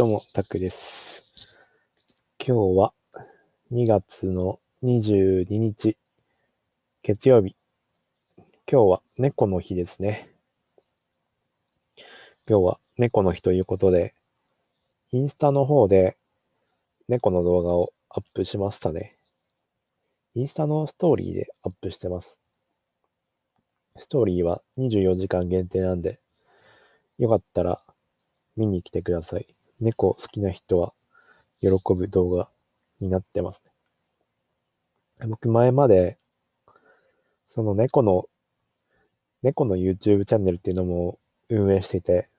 どうも、タクです。今日は2月の22日、月曜日。今日は猫の日ですね。今日は猫の日ということで、インスタの方で猫の動画をアップしましたね。インスタのストーリーでアップしてます。ストーリーは24時間限定なんで、よかったら見に来てください。猫好きな人は喜ぶ動画になってますね。僕前まで、その猫の、猫の YouTube チャンネルっていうのも運営していて、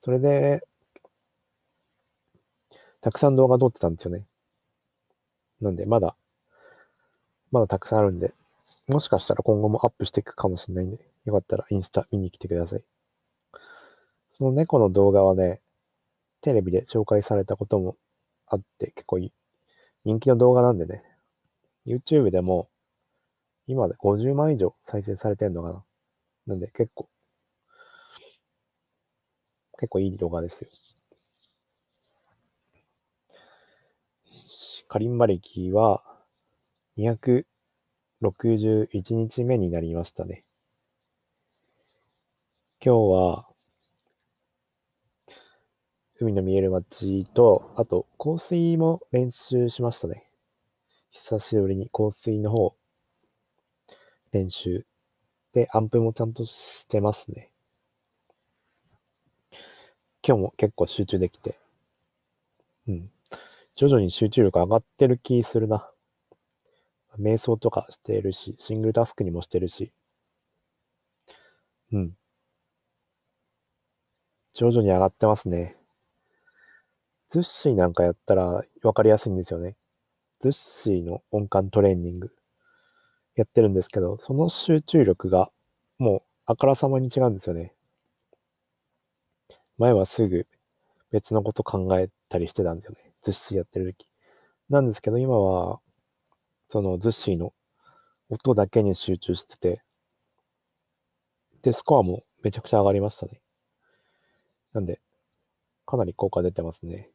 それで、たくさん動画撮ってたんですよね。なんで、まだ、まだたくさんあるんで、もしかしたら今後もアップしていくかもしれないんで、よかったらインスタ見に来てください。その猫の動画はね、テレビで紹介されたこともあって、結構人気の動画なんでね、YouTube でも今で50万以上再生されてんのかな。なんで結構、結構いい動画ですよ。カリンバ歴は261日目になりましたね。今日は海の見える街と、あと、香水も練習しましたね。久しぶりに香水の方、練習。で、アンプもちゃんとしてますね。今日も結構集中できて。うん。徐々に集中力上がってる気するな。瞑想とかしてるし、シングルタスクにもしてるし。うん。徐々に上がってますね。ズッシーなんかやったら分かりやすいんですよね。ズッシーの音感トレーニングやってるんですけど、その集中力がもうあからさまに違うんですよね。前はすぐ別のこと考えたりしてたんだよね。ズッシーやってる時。なんですけど今は、そのズッシーの音だけに集中してて、で、スコアもめちゃくちゃ上がりましたね。なんで、かなり効果出てますね。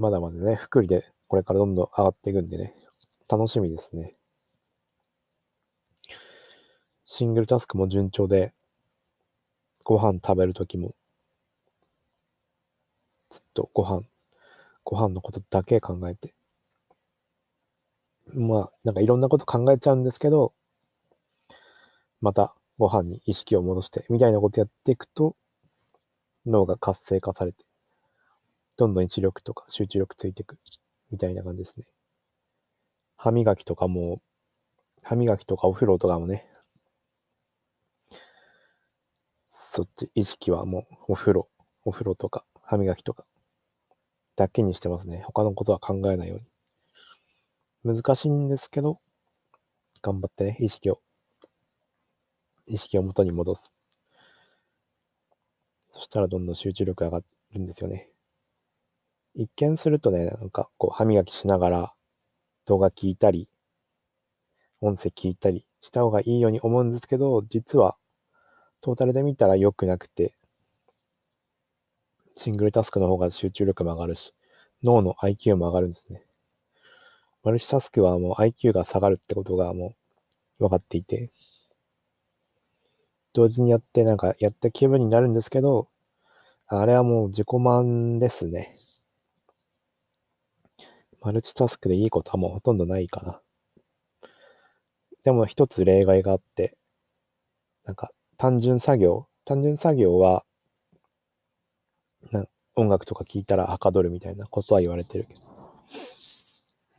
まだまだね、福利でこれからどんどん上がっていくんでね、楽しみですね。シングルタスクも順調で、ご飯食べるときも、ずっとご飯、ご飯のことだけ考えて、まあ、なんかいろんなこと考えちゃうんですけど、またご飯に意識を戻して、みたいなことやっていくと、脳が活性化されて、どんどん一力とか集中力ついていく、みたいな感じですね。歯磨きとかも、歯磨きとかお風呂とかもね、そっち、意識はもうお風呂、お風呂とか歯磨きとか、だけにしてますね。他のことは考えないように。難しいんですけど、頑張ってね、意識を、意識を元に戻す。そしたらどんどん集中力上がるんですよね。一見するとね、なんかこう歯磨きしながら動画聞いたり、音声聞いたりした方がいいように思うんですけど、実はトータルで見たら良くなくて、シングルタスクの方が集中力も上がるし、脳の IQ も上がるんですね。マルチタスクはもう IQ が下がるってことがもう分かっていて、同時にやってなんかやった気分になるんですけど、あれはもう自己満ですね。マルチタスクでいいことはもうほとんどないかな。でも一つ例外があって、なんか単純作業、単純作業は、な音楽とか聴いたらはかどるみたいなことは言われてるけど。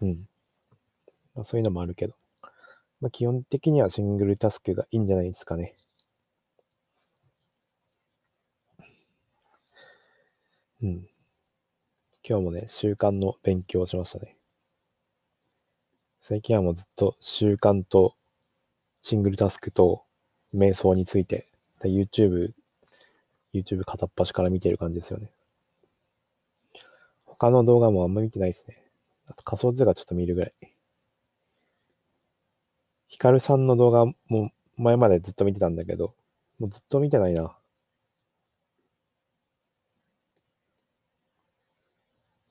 うん。まあ、そういうのもあるけど。まあ、基本的にはシングルタスクがいいんじゃないですかね。うん。今日もね、習慣の勉強をしましたね。最近はもうずっと習慣とシングルタスクと瞑想について、YouTube、YouTube 片っ端から見てる感じですよね。他の動画もあんま見てないですね。あと仮想図がちょっと見るぐらい。ヒカルさんの動画も前までずっと見てたんだけど、もうずっと見てないな。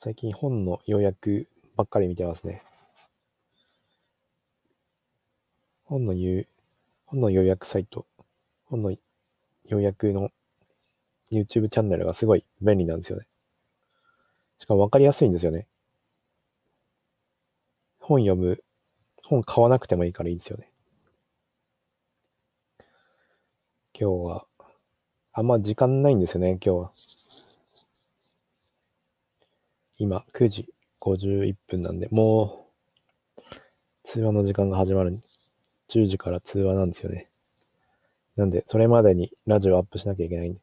最近本の要約ばっかり見てますね。本の言う、本の要約サイト、本の要約の YouTube チャンネルがすごい便利なんですよね。しかもわかりやすいんですよね。本読む、本買わなくてもいいからいいですよね。今日は、あんま時間ないんですよね、今日は。今、9時51分なんで、もう、通話の時間が始まる。10時から通話なんですよね。なんで、それまでにラジオアップしなきゃいけないんで。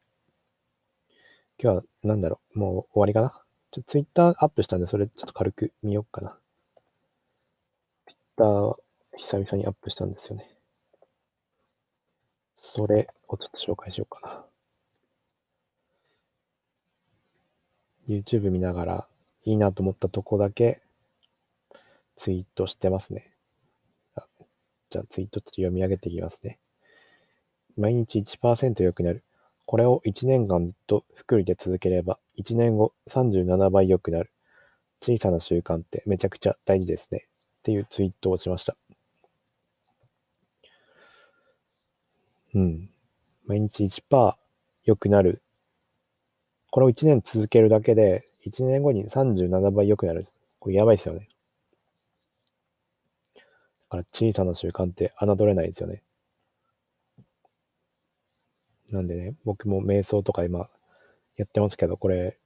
今日は、なんだろう、もう終わりかな？ちょツイッターアップしたんで、それちょっと軽く見ようかな。ツイッター、久々にアップしたんですよね。それをちょっと紹介しようかな。YouTube 見ながらいいなと思ったとこだけツイートしてますね。じゃあツイートちょっと読み上げていきますね。毎日1%良くなる。これを1年間ずっと福利で続ければ、1年後37倍良くなる。小さな習慣ってめちゃくちゃ大事ですね。っていうツイートをしました。うん。毎日1%良くなる。これを1年続けるだけで、1年後に37倍良くなる。これやばいですよね。だから小さな習慣って侮れないですよね。なんでね、僕も瞑想とか今やってますけど、これ、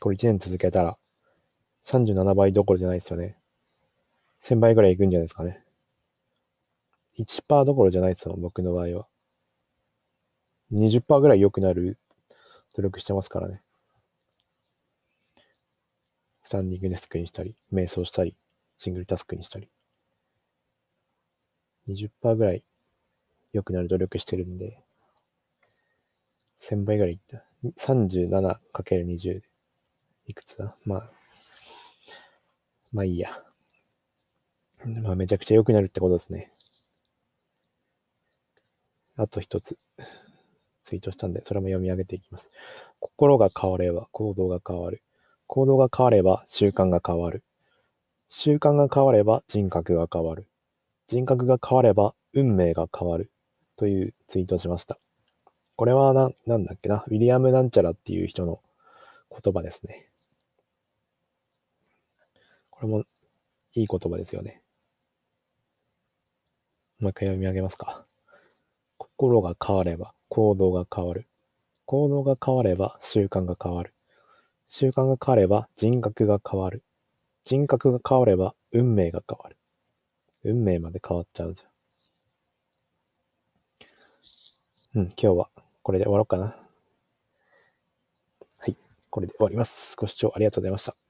これ1年続けたら37倍どころじゃないですよね。1000倍ぐらいいくんじゃないですかね。1%どころじゃないですよ、僕の場合は。20%ぐらい良くなる努力してますからね。スタンディングデスクにしたり、瞑想したり、シングルタスクにしたり。20%ぐらい良くなる努力してるんで、1000倍ぐらいいった。37×20 いくつだ？まあ、まあいいや。まあめちゃくちゃ良くなるってことですね。あと一つツイートしたんで、それも読み上げていきます。心が変われば行動が変わる。行動が変われば習慣が変わる。習慣が変われば人格が変わる。人格が変われば運命が変わる。というツイートしました。これはな、なんだっけな、ウィリアム・なんちゃらっていう人の言葉ですね。これもいい言葉ですよね。もう一回読み上げますか。心が変われば行動が変わる。行動が変われば習慣が変わる。習慣が変われば人格が変わる。人格が変われば運命が変わる。運命まで変わっちゃうんですよ。うん、今日はこれで終わろうかな。はい。これで終わります。ご視聴ありがとうございました。